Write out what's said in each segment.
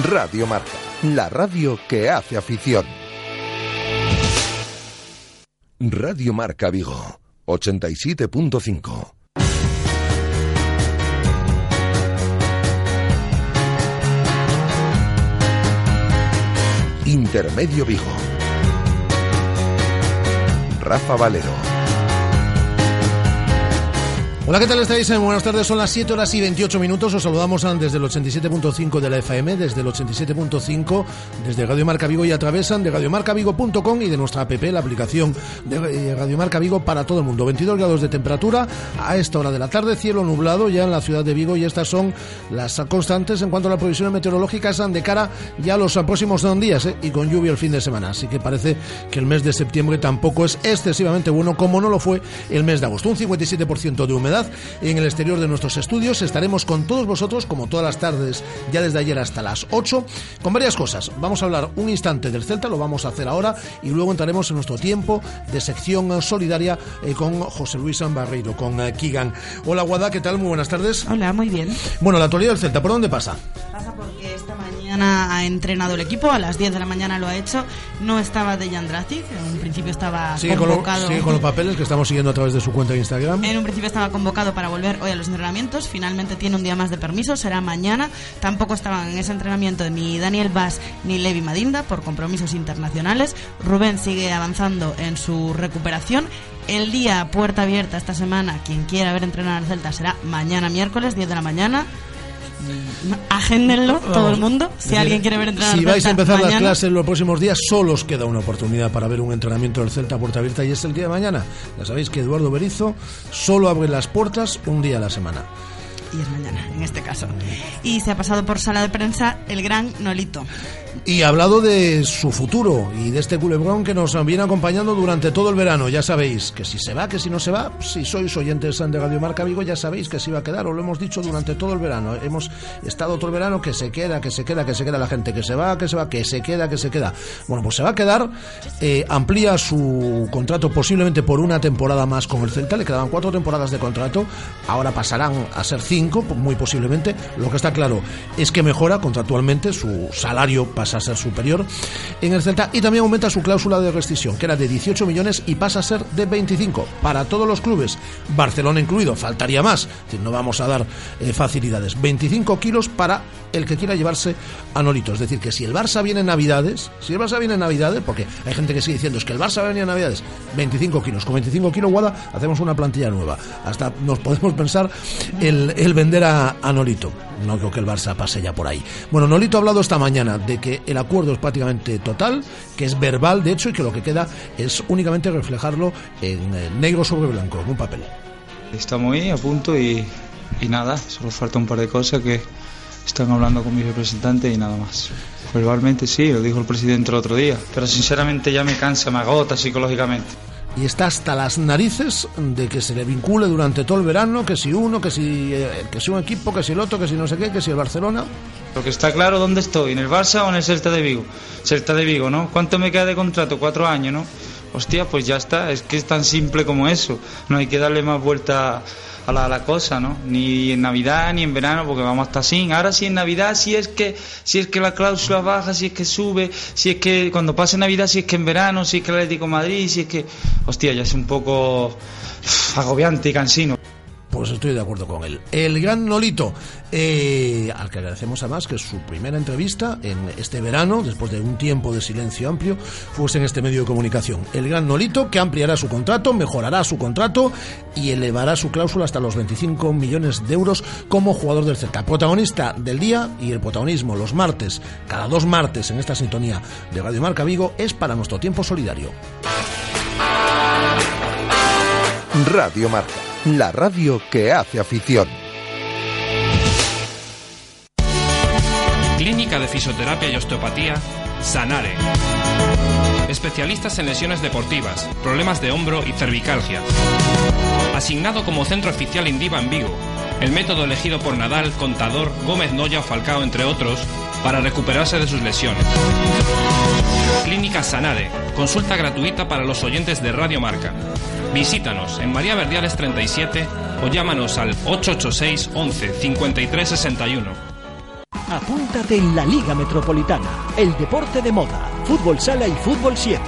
Radio Marca, la radio que hace afición. Radio Marca Vigo, 87.5. Intermedio Vigo. Rafa Valero. Hola, ¿qué tal estáis? Eh, buenas tardes, son las 7 horas y 28 minutos. Os saludamos desde el 87.5 de la FM, desde el 87.5, desde Radio Marca Vigo y atravesan de radiomarcavigo.com y de nuestra app, la aplicación de eh, Radio Marca Vigo para todo el mundo. 22 grados de temperatura a esta hora de la tarde, cielo nublado ya en la ciudad de Vigo y estas son las constantes en cuanto a las previsiones meteorológicas de cara ya a los próximos días eh, y con lluvia el fin de semana. Así que parece que el mes de septiembre tampoco es excesivamente bueno como no lo fue el mes de agosto. Un 57% de humedad en el exterior de nuestros estudios. Estaremos con todos vosotros, como todas las tardes, ya desde ayer hasta las 8, con varias cosas. Vamos a hablar un instante del Celta, lo vamos a hacer ahora, y luego entraremos en nuestro tiempo de sección solidaria eh, con José Luis Barreiro, con eh, Kigan. Hola, Guada, ¿qué tal? Muy buenas tardes. Hola, muy bien. Bueno, la actualidad del Celta, ¿por dónde pasa? Pasa porque esta mañana ha entrenado el equipo, a las 10 de la mañana lo ha hecho. No estaba Dejan Dracic, en un principio estaba convocado. Con con los papeles que estamos siguiendo a través de su cuenta de Instagram. En un principio estaba convocado para volver hoy a los entrenamientos. Finalmente tiene un día más de permiso, será mañana. Tampoco estaban en ese entrenamiento ni Daniel Vaz ni Levi Madinda por compromisos internacionales. Rubén sigue avanzando en su recuperación. El día puerta abierta esta semana, quien quiera ver entrenar al Celta será mañana miércoles, 10 de la mañana agéndenlo todo el mundo. Si alguien quiere ver entrenar si vais a empezar las clases en los próximos días solo os queda una oportunidad para ver un entrenamiento del Celta puerta abierta y es el día de mañana. Ya sabéis que Eduardo Berizo solo abre las puertas un día a la semana. Y es mañana en este caso. Y se ha pasado por sala de prensa el gran Nolito y ha hablado de su futuro y de este culebrón que nos viene acompañando durante todo el verano. Ya sabéis que si se va, que si no se va, si sois oyentes de Radio Marca Vigo, ya sabéis que si va a quedar, os lo hemos dicho durante todo el verano. Hemos estado todo el verano que se queda, que se queda, que se queda la gente, que se va, que se va, que se queda, que se queda. Bueno, pues se va a quedar, eh, amplía su contrato posiblemente por una temporada más con el Celta, le quedaban cuatro temporadas de contrato, ahora pasarán a ser cinco, muy posiblemente. Lo que está claro es que mejora contractualmente su salario pasa a ser superior en el Celta y también aumenta su cláusula de rescisión, que era de 18 millones y pasa a ser de 25 para todos los clubes, Barcelona incluido, faltaría más, no vamos a dar eh, facilidades, 25 kilos para el que quiera llevarse a Nolito, es decir, que si el Barça viene en Navidades, si el Barça viene en Navidades, porque hay gente que sigue diciendo es que el Barça venía en Navidades, 25 kilos, con 25 kilos Guada hacemos una plantilla nueva, hasta nos podemos pensar el, vender a, a Nolito no creo que el Barça pase ya por ahí. Bueno, Nolito ha hablado esta mañana de que el acuerdo es prácticamente total, que es verbal de hecho y que lo que queda es únicamente reflejarlo en eh, negro sobre blanco, en un papel. Estamos ahí a punto y, y nada, solo falta un par de cosas que están hablando con mi representante y nada más. Verbalmente sí, lo dijo el presidente el otro día, pero sinceramente ya me cansa, me agota psicológicamente y está hasta las narices de que se le vincule durante todo el verano, que si uno, que si, eh, que si un equipo, que si el otro, que si no sé qué, que si el Barcelona. Lo que está claro, ¿dónde estoy? ¿En el Barça o en el Celta de Vigo? Celta de Vigo, ¿no? ¿Cuánto me queda de contrato? Cuatro años, ¿no? Hostia, pues ya está, es que es tan simple como eso. No hay que darle más vuelta a la, cosa, ¿no? Ni en Navidad ni en verano, porque vamos hasta sin. Ahora sí en Navidad, si es que si es que la cláusula baja, si es que sube, si es que cuando pase Navidad, si es que en verano, si es que el Atlético Madrid, si es que, hostia, ya es un poco agobiante y cansino. Pues estoy de acuerdo con él. El gran Nolito, eh, al que agradecemos además que su primera entrevista en este verano, después de un tiempo de silencio amplio, fuese en este medio de comunicación. El gran Nolito que ampliará su contrato, mejorará su contrato y elevará su cláusula hasta los 25 millones de euros como jugador del Celta. Protagonista del día y el protagonismo los martes, cada dos martes en esta sintonía de Radio Marca Vigo, es para nuestro tiempo solidario. Radio Marca la radio que hace afición. Clínica de Fisioterapia y Osteopatía, Sanare. Especialistas en lesiones deportivas, problemas de hombro y cervicalgia. Asignado como centro oficial Indiva en Vigo, el método elegido por Nadal, Contador, Gómez Noya o Falcao, entre otros, para recuperarse de sus lesiones. Clínica Sanare, consulta gratuita para los oyentes de Radio Marca. Visítanos en María Verdiales 37 o llámanos al 886 11 53 61. Apúntate en la Liga Metropolitana, el deporte de moda, fútbol sala y fútbol 7,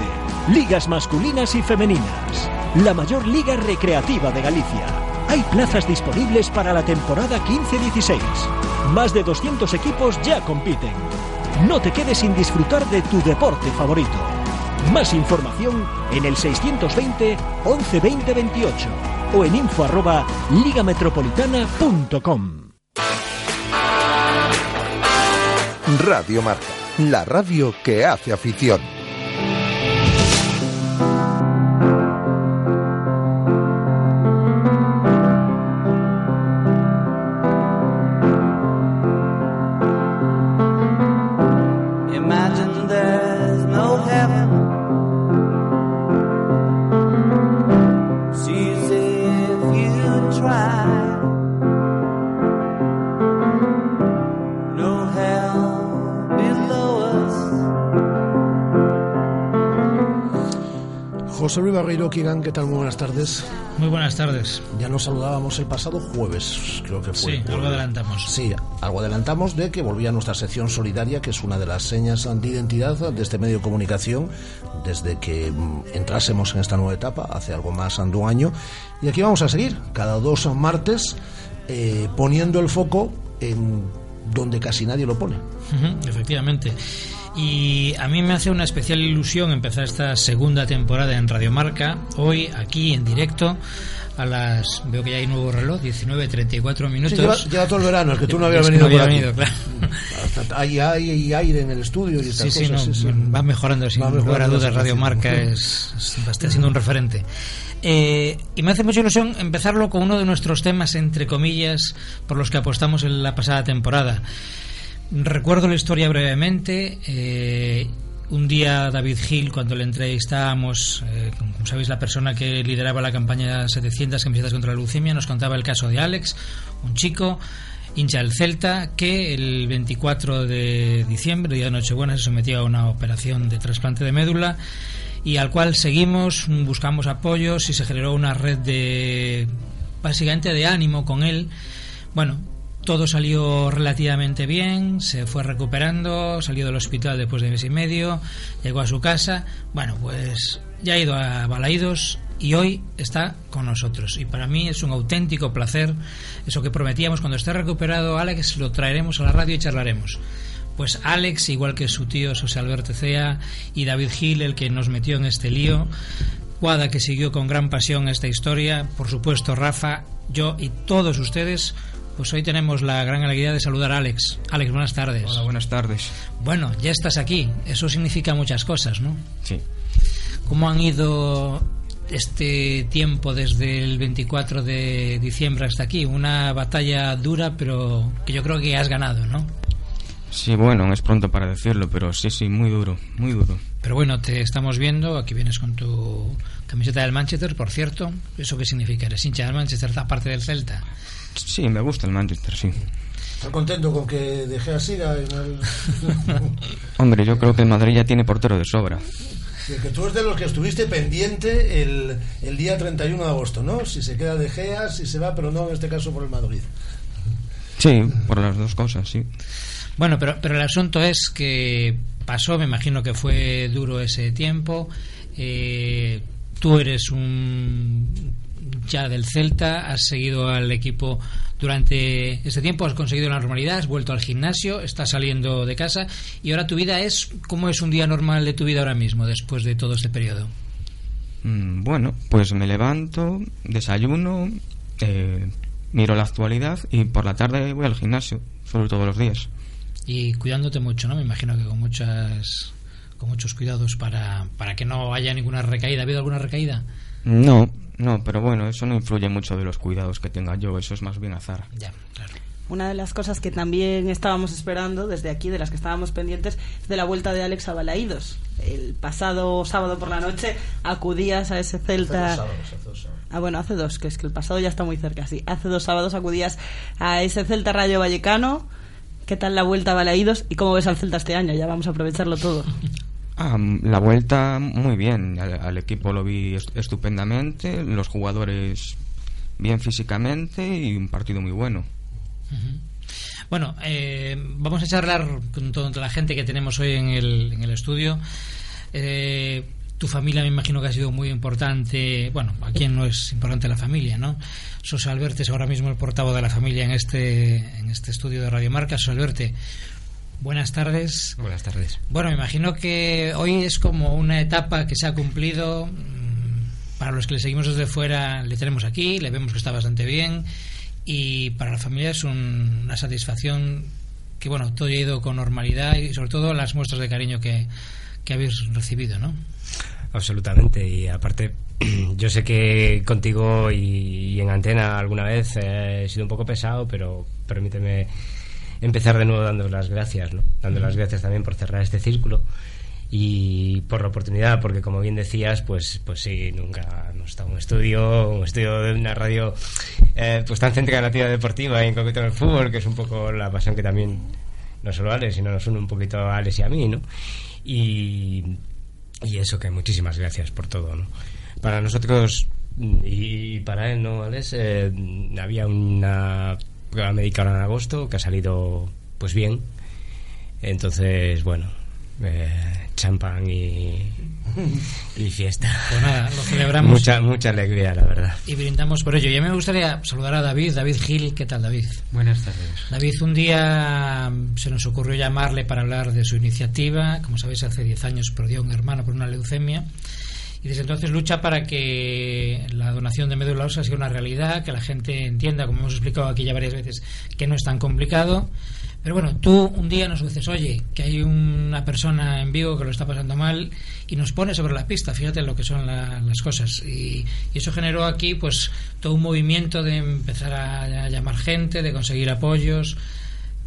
ligas masculinas y femeninas, la mayor liga recreativa de Galicia. Hay plazas disponibles para la temporada 15-16. Más de 200 equipos ya compiten. No te quedes sin disfrutar de tu deporte favorito. Más información en el 620 11 20 28 o en info ligametropolitana.com. Radio Marca, la radio que hace afición. Kigan, ¿qué tal? Muy buenas tardes. Muy buenas tardes. Ya nos saludábamos el pasado jueves, creo que fue. Sí, algo adelantamos. Sí, algo adelantamos de que volvía nuestra sección solidaria, que es una de las señas de identidad de este medio de comunicación desde que mm, entrásemos en esta nueva etapa, hace algo más de un año. Y aquí vamos a seguir, cada dos martes, eh, poniendo el foco en donde casi nadie lo pone. Efectivamente. Y a mí me hace una especial ilusión empezar esta segunda temporada en Radio Marca, hoy aquí en directo, a las. Veo que ya hay nuevo reloj, 19.34 minutos. Sí, lleva, lleva todo el verano, es que tú no habías Es venido no había venido, claro. Hasta Hay, hay, hay aire en el estudio y estas Sí, sí, no, sí, va mejorando sin Va lugar a dudas. la Radio situación. Marca es, es- está siendo un referente. Eh, y me hace mucha ilusión empezarlo con uno de nuestros temas, entre comillas, por los que apostamos en la pasada temporada. Recuerdo la historia brevemente. eh, un día David Gil, cuando le entrevistábamos, eh, como sabéis, la persona que lideraba la campaña 700 camisetas contra la leucemia, nos contaba el caso de Alex, un chico hincha del Celta que el 24 de diciembre, día de Nochebuena, se sometió a una operación de trasplante de médula y al cual seguimos, buscamos apoyos y se generó una red de básicamente de ánimo con él. Bueno, todo salió relativamente bien, se fue recuperando, salió del hospital después de mes y medio, llegó a su casa. Bueno, pues ya ha ido a Balaídos y hoy está con nosotros. Y para mí es un auténtico placer eso que prometíamos. Cuando esté recuperado Alex, lo traeremos a la radio y charlaremos. Pues Alex, igual que su tío José Alberto Cea y David Gil, el que nos metió en este lío. Guada, que siguió con gran pasión esta historia. Por supuesto, Rafa, yo y todos ustedes. Pues hoy tenemos la gran alegría de saludar a Alex. Alex, buenas tardes. Hola, buenas tardes. Bueno, ya estás aquí. Eso significa muchas cosas, ¿no? Sí. ¿Cómo han ido este tiempo desde el 24 de diciembre hasta aquí? Una batalla dura, pero que yo creo que has ganado, ¿no? Sí, bueno, es pronto para decirlo, pero sí, sí, muy duro, muy duro. Pero bueno, te estamos viendo, aquí vienes con tu camiseta del Manchester, por cierto. ¿Eso qué significa? ¿Eres hincha del Manchester, aparte del Celta? Sí, me gusta el Manchester, sí. ¿Estás contento con que dejé así en el... Hombre, yo creo que el Madrid ya tiene portero de sobra. Sí, que tú eres de los que estuviste pendiente el, el día 31 de agosto, ¿no? Si se queda de Gea, si se va, pero no en este caso por el Madrid. Sí, por las dos cosas, sí. Bueno, pero, pero el asunto es que pasó, me imagino que fue duro ese tiempo. Eh, tú eres un ya del Celta, has seguido al equipo durante este tiempo, has conseguido la normalidad, has vuelto al gimnasio, estás saliendo de casa y ahora tu vida es, ¿cómo es un día normal de tu vida ahora mismo, después de todo este periodo? Mm, Bueno, pues me levanto, desayuno, eh, miro la actualidad y por la tarde voy al gimnasio, solo todos los días. Y cuidándote mucho, ¿no? Me imagino que con muchas con muchos cuidados para, para que no haya ninguna recaída. ¿Ha habido alguna recaída? No, no, pero bueno, eso no influye mucho de los cuidados que tenga yo, eso es más bien azar. Ya, claro. Una de las cosas que también estábamos esperando desde aquí, de las que estábamos pendientes, es de la vuelta de Alex a Balaídos. El pasado sábado por la noche acudías a ese Celta. Ah, bueno, hace dos, que es que el pasado ya está muy cerca, sí. Hace dos sábados acudías a ese Celta Rayo Vallecano. ¿Qué tal la vuelta a Balaídos y cómo ves al Celta este año? Ya vamos a aprovecharlo todo. Ah, la vuelta muy bien, al, al equipo lo vi est- estupendamente, los jugadores bien físicamente y un partido muy bueno. Bueno, eh, vamos a charlar con toda la gente que tenemos hoy en el, en el estudio. Eh, tu familia me imagino que ha sido muy importante. Bueno, ¿a quién no es importante la familia, no? Sos Alberto es ahora mismo el portavoz de la familia en este, en este estudio de Radio Marca. Sos Alberto, buenas tardes. Buenas tardes. Bueno, me imagino que hoy es como una etapa que se ha cumplido. Mm, Para los que le seguimos desde fuera, le tenemos aquí, le vemos que está bastante bien. Y para la familia es un- una satisfacción que, bueno, todo ha ido con normalidad y sobre todo las muestras de cariño que, que habéis recibido, ¿no? Absolutamente. Y aparte, yo sé que contigo y, y en antena alguna vez eh, he sido un poco pesado, pero permíteme empezar de nuevo dando las gracias, ¿no? Dando las gracias también por cerrar este círculo y por la oportunidad, porque como bien decías, pues, pues sí, nunca hemos estado en un estudio, un estudio de una radio eh, pues tan céntrica en la actividad deportiva y en concreto en el fútbol, que es un poco la pasión que también no solo Alex, sino nos une un poquito a Alex y a mí, ¿no? Y, y eso, que muchísimas gracias por todo, ¿no? Para nosotros y para él, ¿no, Alex? Eh, había una prueba médica ahora en agosto que ha salido, pues bien. Entonces, bueno, eh, champán y, y fiesta. Pues nada, lo celebramos. Mucha, mucha alegría, la verdad. Y brindamos por ello. Y a mí me gustaría saludar a David, David Gil. ¿Qué tal, David? Buenas tardes. David, un día mm, se nos ocurrió llamarle para hablar de su iniciativa. Como sabéis, hace 10 años perdió a un hermano por una leucemia. Y desde entonces lucha para que la donación de médula ósea sea una realidad, que la gente entienda, como hemos explicado aquí ya varias veces, que no es tan complicado. Pero bueno, tú un día nos dices, oye, que hay una persona en Vigo que lo está pasando mal y nos pone sobre la pista, fíjate lo que son la- las cosas. Y, y eso generó aquí pues todo un movimiento de empezar a, a llamar gente, de conseguir apoyos.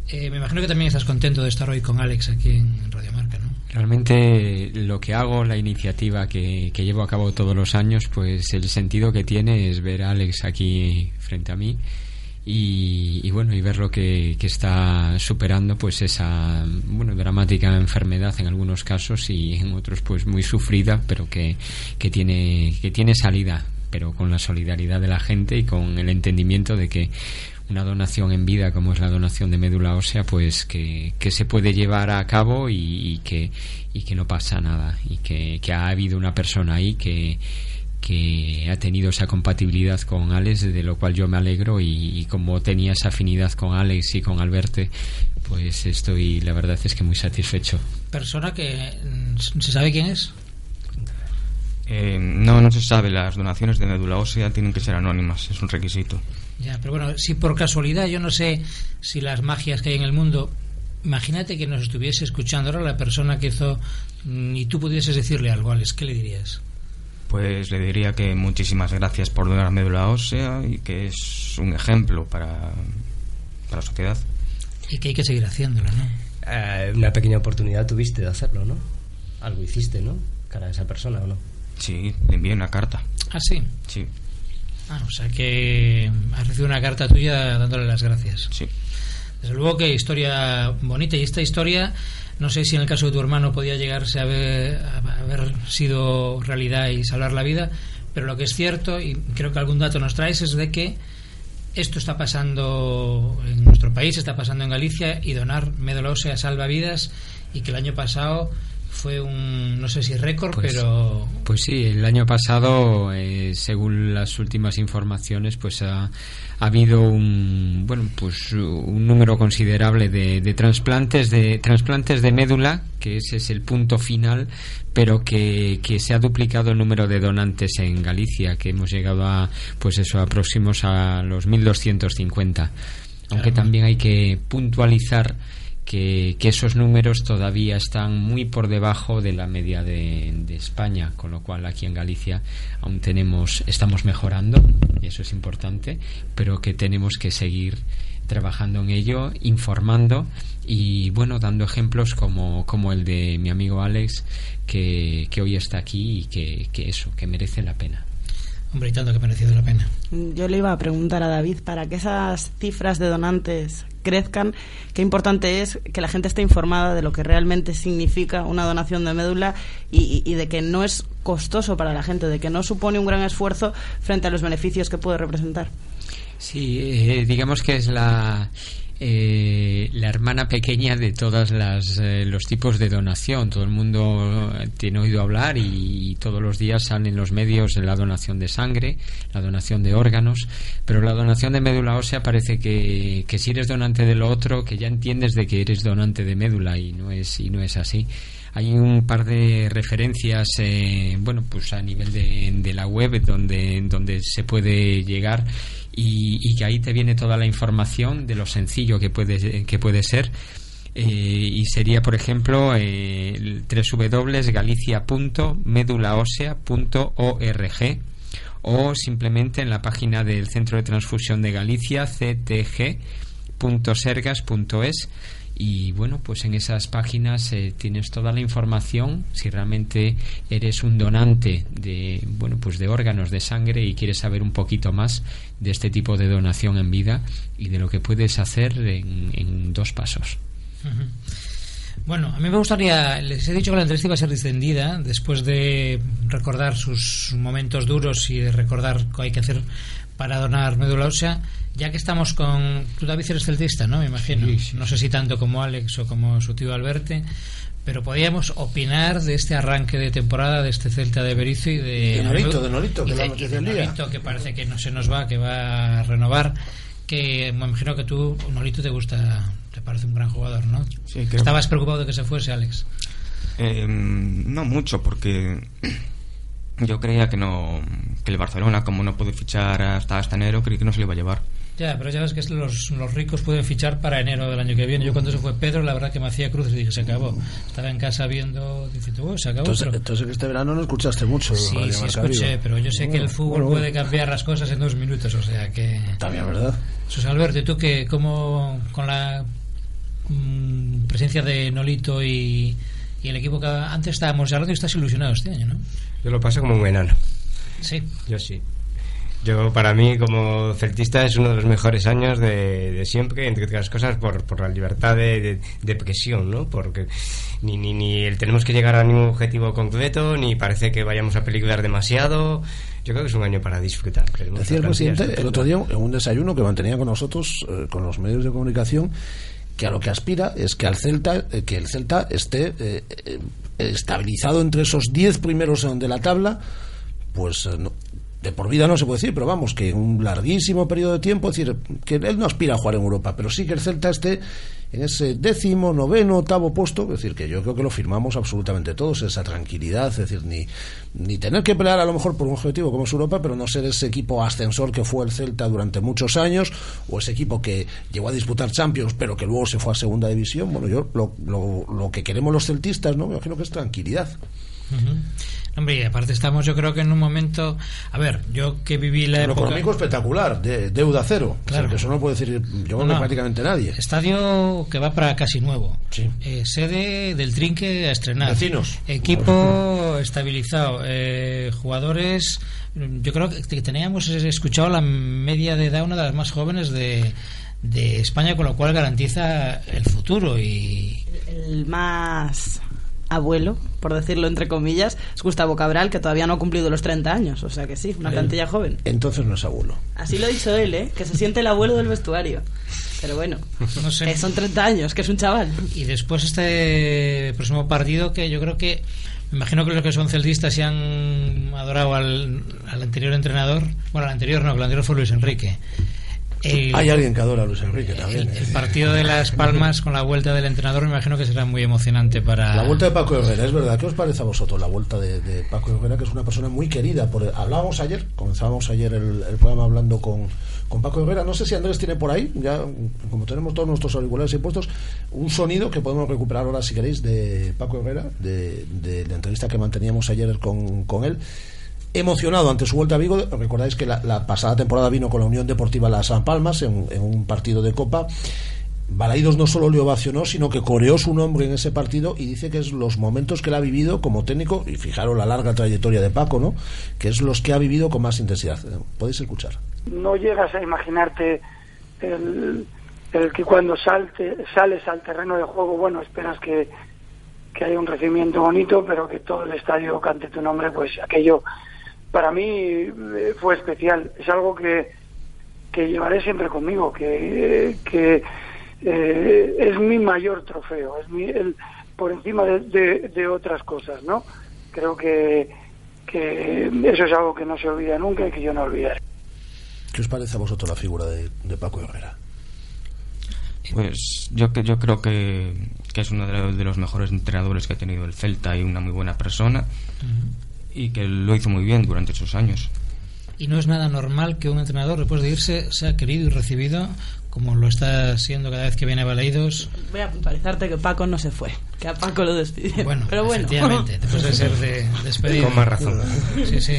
Eh, me imagino que también estás contento de estar hoy con Alex aquí en Radio Marca, ¿no? Realmente lo que hago, la iniciativa que, que llevo a cabo todos los años, pues el sentido que tiene es ver a Alex aquí frente a mí y, bueno y ver lo que, que está superando pues esa bueno dramática enfermedad en algunos casos y en otros pues muy sufrida pero que, que tiene que tiene salida pero con la solidaridad de la gente y con el entendimiento de que una donación en vida como es la donación de médula ósea pues que, que se puede llevar a cabo y, y que y que no pasa nada y que, que ha habido una persona ahí que que ha tenido esa compatibilidad con Alex, de lo cual yo me alegro y, y como tenía esa afinidad con Alex y con Alberte, pues estoy, la verdad es que muy satisfecho. Persona que mm, se sabe quién es. Eh, no, no se sabe, las donaciones de médula ósea tienen que ser anónimas, es un requisito. Ya, pero bueno, si por casualidad yo no sé si las magias que hay en el mundo, imagínate que nos estuviese escuchando ahora la persona que hizo mm, y tú pudieses decirle algo, Alex, ¿qué le dirías? Pues le diría que muchísimas gracias por donar médula ósea y que es un ejemplo para, para la sociedad. Y que hay que seguir haciéndolo, ¿no? Eh, una pequeña oportunidad tuviste de hacerlo, ¿no? Algo hiciste, ¿no? Cara a esa persona, ¿o no? Sí, le envié una carta. Ah, sí. Sí. Ah, o sea que has recibido una carta tuya dándole las gracias. Sí. Desde luego que historia bonita y esta historia, no sé si en el caso de tu hermano podía llegarse a haber, a haber sido realidad y salvar la vida, pero lo que es cierto, y creo que algún dato nos traes, es de que esto está pasando en nuestro país, está pasando en Galicia y donar médula ósea salva vidas y que el año pasado fue un, no sé si récord, Pues- pero Pues sí, el año pasado, eh, según las últimas informaciones, pues ha, ha habido un bueno, pues un número considerable de, de trasplantes de trasplantes de médula, que ese es el punto final, pero que, que se ha duplicado el número de donantes en Galicia, que hemos llegado a pues eso, a próximos a los 1250. Aunque también hay que puntualizar que, que esos números todavía están muy por debajo de la media de, de España, con lo cual aquí en Galicia aún tenemos, estamos mejorando, y eso es importante, pero que tenemos que seguir trabajando en ello, informando y bueno, dando ejemplos como, como el de mi amigo Alex, que, que hoy está aquí y que, que eso, que merece la pena. Hombre, y tanto que ha merecido la pena. Yo le iba a preguntar a David, para que esas cifras de donantes crezcan, qué importante es que la gente esté informada de lo que realmente significa una donación de médula y, de que no es costoso para la gente, de que no supone un gran esfuerzo frente a los beneficios que puede representar. Sí, eh, digamos que es la, eh, la hermana pequeña de todos los tipos de donación. Todo el mundo eh, tiene oído hablar y, todos los días salen en los medios la donación de sangre, la donación de órganos, pero la donación de médula ósea parece que, que si eres donante de lo otro, que ya entiendes de que eres donante de médula y no es, y no es así. Hay un par de referencias, eh, bueno, pues a nivel de, de la web donde, donde se puede llegar y, y que ahí te viene toda la información de lo sencillo que puede, que puede ser. Eh, y sería, por ejemplo, eh, www.galicia.medulaosea.org o simplemente en la página del Centro de Transfusión de Galicia, ctg.sergas.es y bueno, pues en esas páginas eh, tienes toda la información si realmente eres un donante de bueno, pues de órganos de sangre y quieres saber un poquito más de este tipo de donación en vida y de lo que puedes hacer en, dos pasos. Bueno, a mí me gustaría, les he dicho que la entrevista iba a ser distendida después de recordar sus momentos duros y de recordar qué hay que hacer para donar médula ósea. Ya que estamos con. Tú, David, eres celtista, ¿no? Me imagino. No sé si tanto como Alex o como su tío Alberte. Pero podíamos opinar de este arranque de temporada de este Celta de Berizzo y de. De Nolito, de Nolito, que y de- y de. Nolito, que parece que no se nos va, que va a renovar. Que me imagino que tú, Nolito, te gusta, te parece un gran jugador, ¿no? Sí, creo. Estabas preocupado de que se fuese, Alex. Eh, no mucho, porque yo creía que no que el Barcelona, como no puede fichar hasta, hasta enero, creí que no se le iba a llevar. Ya, pero ya ves que los, los ricos pueden fichar para enero del año que viene. Yo cuando se fue Pedro, la verdad que me hacía cruces y dije, se acabó. Estaba en casa viendo, diciendo, "Oh, se acabó. Entonces, pero- entonces que este verano no escuchaste mucho. Sí, Radio sí Marca escuché, pero yo sé que el Bueno, fútbol bueno, puede cambiar las cosas en dos minutos, o sea que... También, ¿verdad? Sus Alberto, ¿y tú que cómo con la mm, presencia de Nolito y, y el equipo que antes estábamos hablando, estás ilusionado este año, ¿no? Yo lo paso como un enano. Sí. Yo sí. Yo, para mí, como celtista, es uno de los mejores años de, de siempre, entre otras cosas, por, por la libertad de, de, de presión, ¿no? Porque ni, ni, ni el tenemos que llegar a ningún objetivo concreto, ni parece que vayamos a peligrar demasiado. Yo creo que es un año para disfrutar. Decía el presidente el otro día en un desayuno que mantenía con nosotros, eh, con los medios de comunicación, que a lo que aspira es que al Celta, eh, que el Celta esté eh, eh, estabilizado entre esos 10 primeros de la tabla, pues no- de por vida no se puede decir, pero vamos, que en un larguísimo periodo de tiempo, es decir, que él no aspira a jugar en Europa, pero sí que el Celta esté en ese décimo, noveno, octavo puesto, es decir, que yo creo que lo firmamos absolutamente todos, esa tranquilidad, es decir, ni, ni tener que pelear a lo mejor por un objetivo como es Europa, pero no ser ese equipo ascensor que fue el Celta durante muchos años, o ese equipo que llegó a disputar Champions, pero que luego se fue a segunda división. Bueno, yo lo, lo, lo que queremos los celtistas, ¿no? Me imagino que es tranquilidad. Hombre, y aparte estamos yo creo que en un momento... A ver, yo que viví la Lo época... económico espectacular, de, deuda cero. Claro. Que eso no puede decir, yo No. prácticamente nadie. Estadio que va para casi nuevo. Sí. Eh, sede del Trinque a estrenar. Vecinos. Equipo estabilizado. eh, jugadores. mm, Yo creo que teníamos escuchado la media de edad una de las más jóvenes de, de España, con lo cual garantiza el futuro. Y El más abuelo, por decirlo entre comillas, es Gustavo Cabral, que todavía no ha cumplido los 30 años. O sea que sí, una Él. plantilla joven. Entonces no es abuelo. Así lo ha dicho él, ¿eh? Que se siente el abuelo del vestuario. Pero bueno, no sé. que son 30 años, que es un chaval. Y después este próximo partido que yo creo que me imagino que los que son celtistas y han adorado al, al anterior entrenador, bueno, al anterior no, que el anterior fue Luis Enrique. El, Hay alguien que adora a Luis Enrique también. el ¿eh? partido de Las Palmas con la vuelta del entrenador me imagino que será muy emocionante para... La vuelta de Paco Herrera, es verdad. ¿Qué os parece a vosotros la vuelta de, de Paco Herrera, que es una persona muy querida? Por, hablábamos ayer, comenzábamos ayer el, el programa hablando con, con Paco Herrera. No sé si Andrés tiene por ahí, ya como tenemos todos nuestros auriculares y puestos, un sonido que podemos recuperar ahora, si queréis, de Paco Herrera, de, de la entrevista que manteníamos ayer con, con él. Emocionado ante su vuelta a Vigo. Recordáis que la, pasada temporada vino con la Unión Deportiva Las Palmas en, en un partido de Copa. Balaidos no solo le ovacionó, sino que coreó su nombre en ese partido y dice que es los momentos que él ha vivido como técnico, y fijaros la larga trayectoria de Paco, ¿no? Que es los que ha vivido con más intensidad. Podéis escuchar. no llegas a imaginarte el, el que cuando salte, sales al terreno de juego, bueno, esperas que, que haya un recibimiento bonito, pero que todo el estadio cante tu nombre, pues aquello para mí eh, fue especial. Es algo que, que llevaré siempre conmigo, que, que eh, es mi mayor trofeo, es mi, el, por encima de, de- de otras cosas, ¿no? Creo que, que eso es algo que no se olvida nunca y que yo no olvidaré. ¿Qué os parece a vosotros la figura de, de Paco Herrera? Pues yo, que- yo creo que, que es uno de los, de los mejores entrenadores que ha tenido el Celta y una muy buena persona y que lo hizo muy bien durante esos años. Y no es nada normal que un entrenador, después de irse, sea querido y recibido como lo está siendo cada vez que viene a Baleidos. Voy a puntualizarte que Paco no se fue, que a Paco lo despidieron. Bueno, pero bueno. efectivamente, después de ser de, despedido. Con más razón. Sí, sí.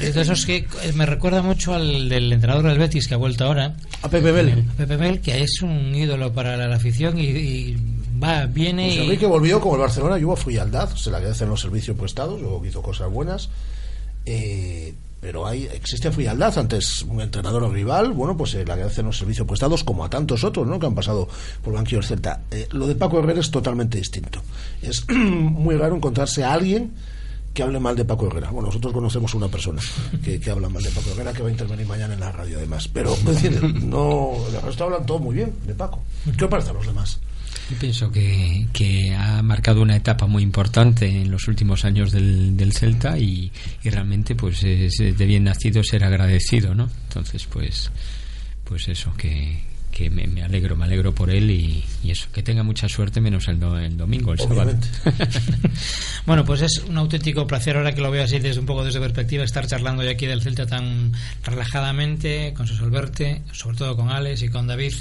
Es de esos que eh, me recuerda mucho al del entrenador del Betis que ha vuelto ahora. A Pepe Bel. A Pepe Bel, que es un ídolo para la, la afición y, y va, viene Pues y... Enrique volvió como el Barcelona y hubo frialdad, se le agradecen los servicios prestados, luego hizo cosas buenas. Eh, pero hay existe frialdad antes un entrenador rival, bueno, pues se le agradecen los servicios prestados como a tantos otros, ¿no? Que han pasado por banquillo del Celta. Eh, lo de Paco Herrera es totalmente distinto. Es muy raro encontrarse a alguien que hable mal de Paco Herrera. Bueno, nosotros conocemos una persona que, que habla mal de Paco Herrera que va a intervenir mañana en la radio además. Pero, es decir, no, el resto hablan todo muy bien de Paco. ¿Qué os parece a los demás? Yo pienso que, que ha marcado una etapa muy importante en los últimos años del, del Celta y, y realmente pues es de bien nacido ser agradecido, ¿no? Entonces pues pues eso que, que me, me alegro, me alegro por él y, y eso, que tenga mucha suerte menos el, do- el domingo, el sábado. Bueno, pues es un auténtico placer ahora que lo veo así desde un poco desde perspectiva estar charlando hoy aquí del Celta tan relajadamente con José Alberto, sobre todo con Alex y con David,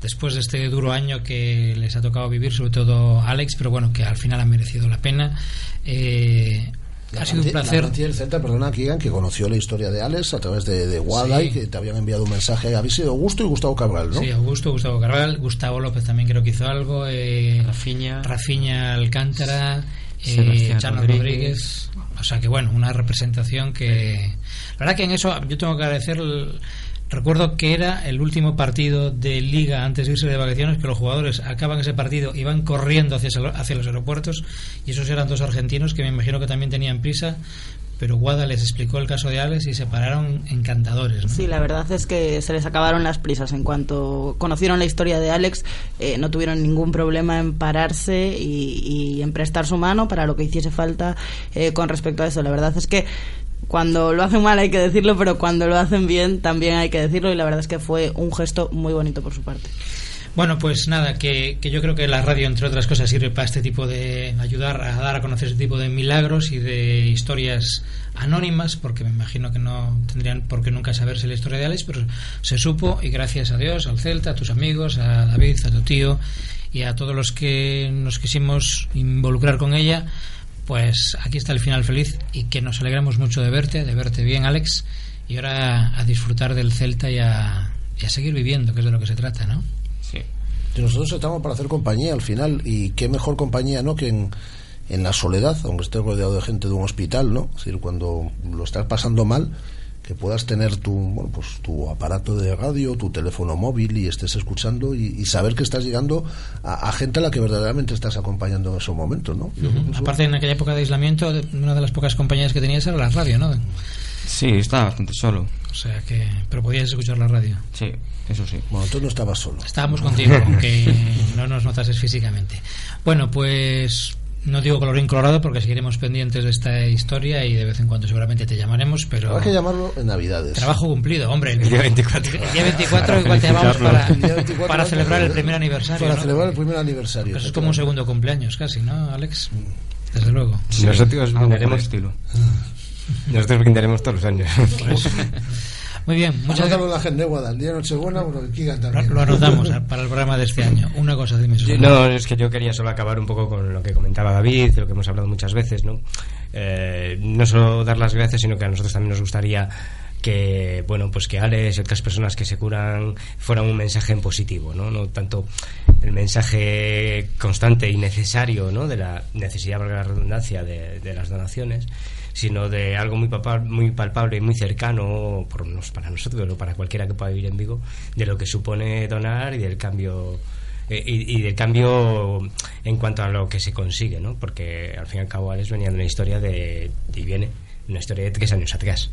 después de este duro año que les ha tocado vivir, sobre todo Alex, pero bueno, que al final ha merecido la pena. Eh, ha sido un placer. La del Celta, perdona, Kigan, que conoció la historia de Alex a través de, de Wada Sí. y que te habían enviado un mensaje. Habéis sido Augusto y Gustavo Cabral, ¿no? Sí, Augusto, Gustavo Carval, Gustavo López también creo que hizo algo, eh, Rafinha. Rafinha Alcántara, eh, Chano Rodríguez. Rodríguez. O sea que bueno, una representación que... La verdad que en eso yo tengo que agradecer... el- Recuerdo que era el último partido de liga antes de irse de vacaciones, que los jugadores acaban ese partido y van corriendo hacia, hacia los aeropuertos y esos eran dos argentinos que me imagino que también tenían prisa, pero Guada les explicó el caso de Alex y se pararon encantadores. ¿no? Sí, la verdad es que se les acabaron las prisas. En cuanto conocieron la historia de Alex, eh, no tuvieron ningún problema en pararse y, y en prestar su mano para lo que hiciese falta eh, con respecto a eso. La verdad es que cuando lo hacen mal hay que decirlo, pero cuando lo hacen bien también hay que decirlo y la verdad es que fue un gesto muy bonito por su parte. Bueno, pues nada, que, que yo creo que la radio, entre otras cosas, sirve para este tipo de ayudar a dar a conocer este tipo de milagros y de historias anónimas, porque me imagino que no tendrían por qué nunca saberse la historia de Alex, pero se supo y gracias a Dios, al Celta, a tus amigos, a David, a tu tío y a todos los que nos quisimos involucrar con ella, pues aquí está el final feliz y que nos alegramos mucho de verte, de verte bien, Alex, y ahora a disfrutar del Celta y a, y a seguir viviendo, que es de lo que se trata, ¿no? Sí. Y nosotros estamos para hacer compañía al final. Y qué mejor compañía, ¿no? Que en, en la soledad, aunque estés rodeado de gente de un hospital, ¿no? Es decir, cuando lo estás pasando mal, que puedas tener tu, bueno, pues, tu aparato de radio, tu teléfono móvil y estés escuchando y, y saber que estás llegando a, a gente a la que verdaderamente estás acompañando en esos momentos, ¿no? Yo Aparte, en aquella época de aislamiento, una de las pocas compañías que tenías era la radio, ¿no? Sí, estaba bastante solo. O sea que. Pero podías escuchar la radio. Sí, eso sí. Bueno, tú no estabas solo. Estábamos contigo, aunque no nos notases físicamente. Bueno, pues. No digo colorín colorado porque seguiremos pendientes de esta historia y de vez en cuando seguramente te llamaremos, pero. Habrá que llamarlo en Navidades. Trabajo cumplido, hombre. El día 24. El día 24 igual te llamamos para, El día 24 para ¿no? celebrar el primer aniversario. Para ¿no? celebrar el primer aniversario. Pues es como un segundo cumpleaños casi, ¿no, Alex? Desde luego. Nosotros brindaremos estilo. Nosotros brindaremos todos los años. Pues, Muy bien, muchas en la Guada, el día de Nochebuena, también. lo anotamos para el programa de este año. Una cosa, dime. No, es que yo quería solo acabar un poco con lo que comentaba David, lo que hemos hablado muchas veces, ¿no? Eh, no solo dar las gracias, sino que a nosotros también nos gustaría que, bueno, pues que Alex y otras personas que se curan fueran un mensaje en positivo, ¿no? No tanto el mensaje constante y necesario, ¿no? De la necesidad, valga la redundancia, de, de las donaciones, sino de algo muy, muy palpable y muy cercano, por para nosotros o para cualquiera que pueda vivir en Vigo, de lo que supone donar y del cambio eh, y, del cambio en cuanto a lo que se consigue, ¿no? Porque al fin y al cabo Alex venía de una historia de y viene una historia de tres años atrás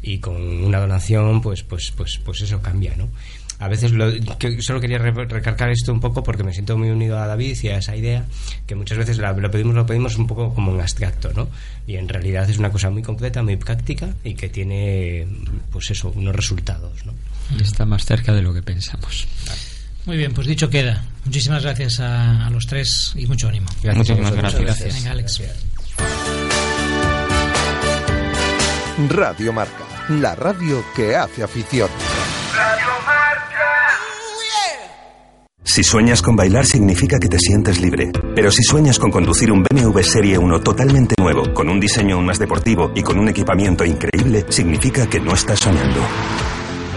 y con una donación pues pues pues pues eso cambia, ¿no? A veces lo, que solo quería re- recalcar esto un poco porque me siento muy unido a David y a esa idea que muchas veces la- lo pedimos lo pedimos un poco como en abstracto, ¿no? Y en realidad es una cosa muy concreta, muy práctica y que tiene pues eso unos resultados, ¿no? Y está más cerca de lo que pensamos. Muy bien, pues dicho queda. Muchísimas gracias a, a los tres y mucho ánimo. Gracias Muchísimas gracias. Venga, Alex. Radio Marca, la radio que hace afición. Si sueñas con bailar significa que te sientes libre. Pero si sueñas con conducir un BMW Serie 1 totalmente nuevo, con un diseño aún más deportivo y con un equipamiento increíble, significa que no estás soñando.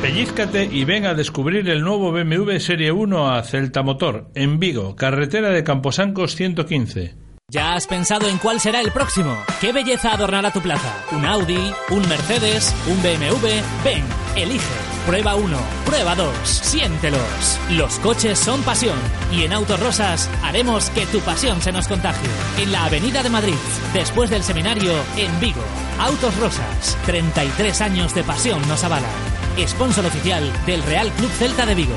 Pellízcate y ven a descubrir el nuevo BMW Serie 1 a Celta Motor, en Vigo, carretera de Camposancos 115. ¿Ya has pensado en cuál será el próximo? ¿Qué belleza adornará tu plaza? ¿Un Audi? ¿Un Mercedes? ¿Un BMW? Ven, elige. Prueba 1, prueba 2, siéntelos. Los coches son pasión y en Autos Rosas haremos que tu pasión se nos contagie. En la Avenida de Madrid, después del seminario, en Vigo. Autos Rosas, 33 años de pasión nos avalan. Sponsor oficial del Real Club Celta de Vigo.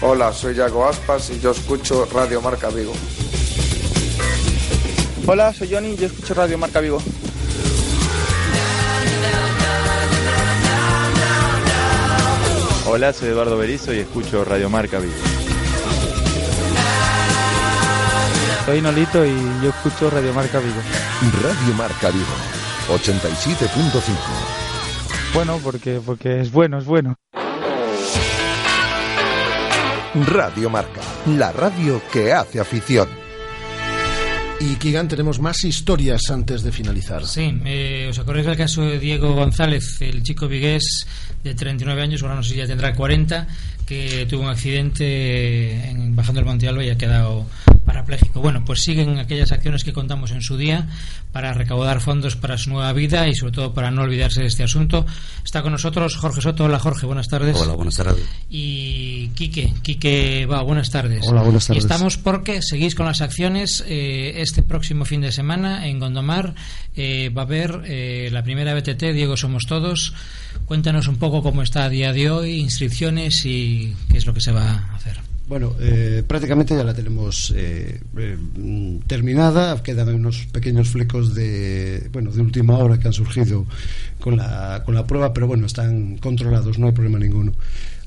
Hola, soy Yago Aspas y yo escucho Radio Marca Vigo. Hola, soy Johnny y yo escucho Radio Marca Vigo. Hola, soy Eduardo Berizo y escucho Radio Marca Vigo. Soy Nolito y yo escucho Radio Marca Vigo. Radio Marca Vigo, 87.5. Bueno, porque, porque es bueno, es bueno. Radio Marca, la radio que hace afición. Y Kigan, tenemos más historias antes de finalizar. Sí, eh, ¿os acordáis del caso de Diego González, el chico vigués de 39 años, ahora no sé si ya tendrá 40, que tuvo un accidente en, bajando el Monte Alba y ha quedado parapléjico? Bueno, pues siguen aquellas acciones que contamos en su día para recaudar fondos para su nueva vida y sobre todo para no olvidarse de este asunto. Está con nosotros Jorge Soto. Hola Jorge, buenas tardes. Hola, buenas tardes. Y Quique, Quique va, buenas tardes. Hola, buenas tardes. Y estamos porque seguís con las acciones. eh, este próximo fin de semana en Gondomar eh, va a haber eh, la primera BTT, Diego Somos Todos. Cuéntanos un poco cómo está a día de hoy, inscripciones y qué es lo que se va a hacer. Bueno, eh, prácticamente ya la tenemos eh, eh, terminada. Quedan unos pequeños flecos de, bueno, de última hora que han surgido con la, con la prueba, pero bueno, están controlados, no hay problema ninguno.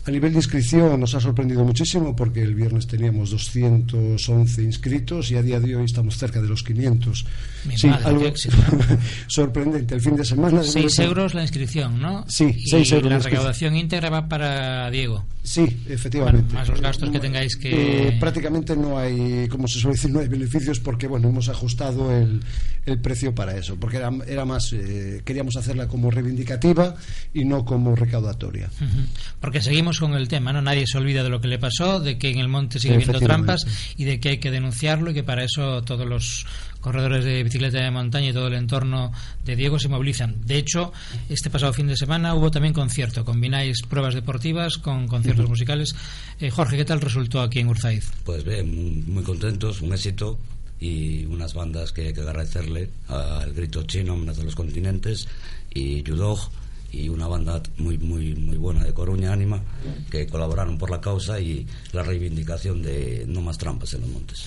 A nivel de inscripción nos ha sorprendido muchísimo porque el viernes teníamos 211 inscritos y a día de hoy estamos cerca de los 500. Mi Sí, madre, algo éxito, sorprendente. El fin de semana... 6 euros la inscripción, ¿no? Sí, y seis euros la la recaudación íntegra va para Diego. Sí, efectivamente. Bueno, más los gastos que tengáis que... Eh, prácticamente no hay, como se suele decir, no hay beneficios porque, bueno, hemos ajustado el, el precio para eso, porque era, era más, eh, queríamos hacerla como reivindicativa y no como recaudatoria. Ujú. Porque seguimos con el tema, ¿no? Nadie se olvida de lo que le pasó, de que en el monte sigue habiendo trampas y de que hay que denunciarlo y que para eso todos los corredores de bicicleta de montaña y todo el entorno de Diego se movilizan. De hecho, este pasado fin de semana hubo también concierto. Combináis pruebas deportivas con conciertos musicales. Eh, Jorge, ¿qué tal resultó aquí en Urzaiz? Pues bien, muy contentos, un éxito y unas bandas que hay que agradecerle al Grito Chino, Hombres de los Continentes y Yudog y una banda muy muy muy buena de Coruña, Ánima, que colaboraron por la causa y la reivindicación de no más trampas en los montes.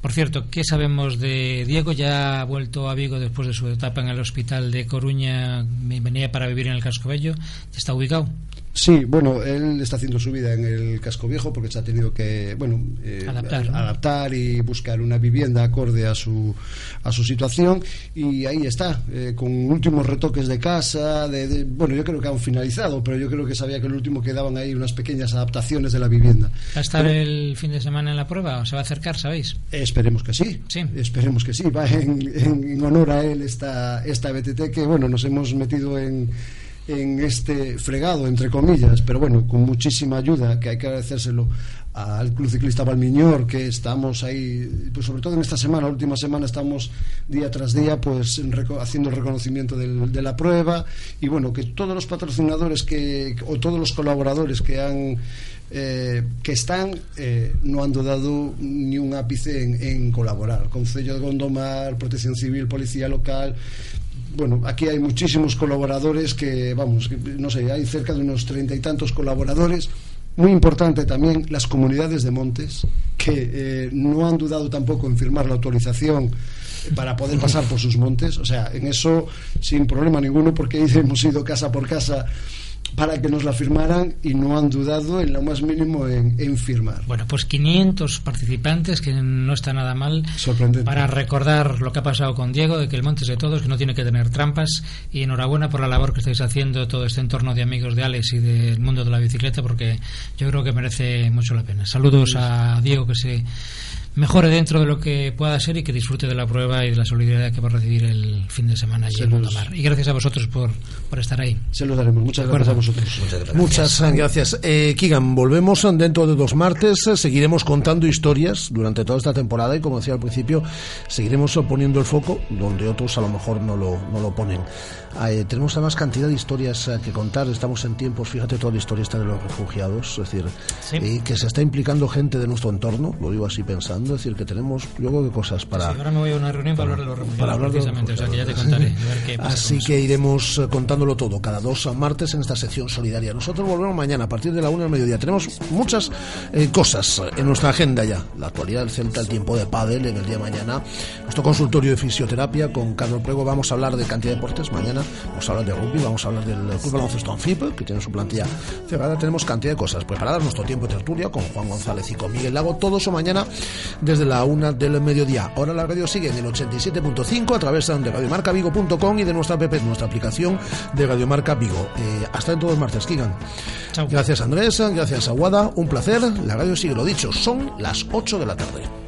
Por cierto, ¿qué sabemos de Diego? Ya ha vuelto a Vigo después de su etapa en el hospital de Coruña, venía para vivir en el Casco Bello. ¿Ya está ubicado? Sí, bueno, él está haciendo su vida en el casco viejo porque se ha tenido que, bueno, eh, Adaptar, ¿no? adaptar y buscar una vivienda acorde a su a su situación y ahí está, eh, con últimos retoques de casa, de, de- bueno, yo creo que han finalizado, pero yo creo que sabía que el último quedaban ahí unas pequeñas adaptaciones de la vivienda. ¿Va a estar Pero- el fin de semana en la prueba o se va a acercar, sabéis? Esperemos que sí. Esperemos que sí. Va en, en- en honor a él esta, esta BTT que, bueno, nos hemos metido en, en este fregado, entre comillas, pero bueno, con muchísima ayuda, que hay que agradecérselo al Club Ciclista Valmiñor, que estamos ahí, pues sobre todo en esta semana, la última semana, estamos día tras día, pues haciendo el reconocimiento del- de la prueba y bueno, que todos los patrocinadores que, o todos los colaboradores que han eh, que están eh, no han dudado ni un ápice en, en colaborar. Concello de Gondomar, Protección Civil, Policía Local. Bueno, aquí hay muchísimos colaboradores que, vamos, no sé, hay cerca de unos treinta y tantos colaboradores. Muy importante también las comunidades de montes, que eh, no han dudado tampoco en firmar la autorización para poder pasar por sus montes. O sea, en eso sin problema ninguno, porque hemos ido casa por casa para que nos la firmaran y no han dudado en lo más mínimo en, en firmar. Bueno, pues 500 participantes, que no está nada mal, para recordar lo que ha pasado con Diego, de que el monte es de todos, que no tiene que tener trampas, y enhorabuena por la labor que estáis haciendo todo este entorno de amigos de Alex y del mundo de la bicicleta, porque yo creo que merece mucho la pena. Saludos a Diego, que se mejore dentro de lo que pueda ser y que disfrute de la prueba y de la solidaridad que va a recibir el fin de semana allí Se en Gondomar. Y gracias a vosotros por, por estar ahí. Se los daremos. Muchas gracias a vosotros. Muchas gracias. Eh, Kigan, volvemos dentro de dos martes. Seguiremos contando historias durante toda esta temporada y, como decía al principio, seguiremos poniendo el foco donde otros a lo mejor no lo, no lo ponen. Eh, tenemos además cantidad de historias eh, que contar. Estamos en tiempos, fíjate toda la historia esta de los refugiados, es decir, eh, que se está implicando gente de nuestro entorno, lo digo así pensando, es decir, que tenemos, creo que cosas para. Sí, ahora me voy a una reunión para, hablar de los para hablar de precisamente, o sea que ya te contaré. a ver qué pasa Así que iremos eh, contándolo todo cada dos martes en esta sección solidaria. Nosotros volvemos mañana a partir de la una del mediodía. Tenemos muchas eh, cosas eh, en nuestra agenda ya. La actualidad del Celta, el tiempo de pádel en el día de mañana. Nuestro consultorio de fisioterapia con Carlos Prego. Vamos a hablar de cantidad de deportes mañana. Vamos a hablar de rugby, vamos a hablar del Club Baloncesto Anfip, que tiene su plantilla cerrada. Tenemos cantidad de cosas preparadas. Nuestro tiempo de tertulia con Juan González y con Miguel Lago. Todo eso mañana desde la una del mediodía. Ahora la radio sigue en el 87.5 a través de radiomarcavigo.com y de nuestra app, nuestra aplicación de Radiomarca Vigo. Eh, hasta dentro dos martes, Kigan. Gracias Andrés, gracias Aguada, un placer. La radio sigue lo dicho, son las 8 de la tarde.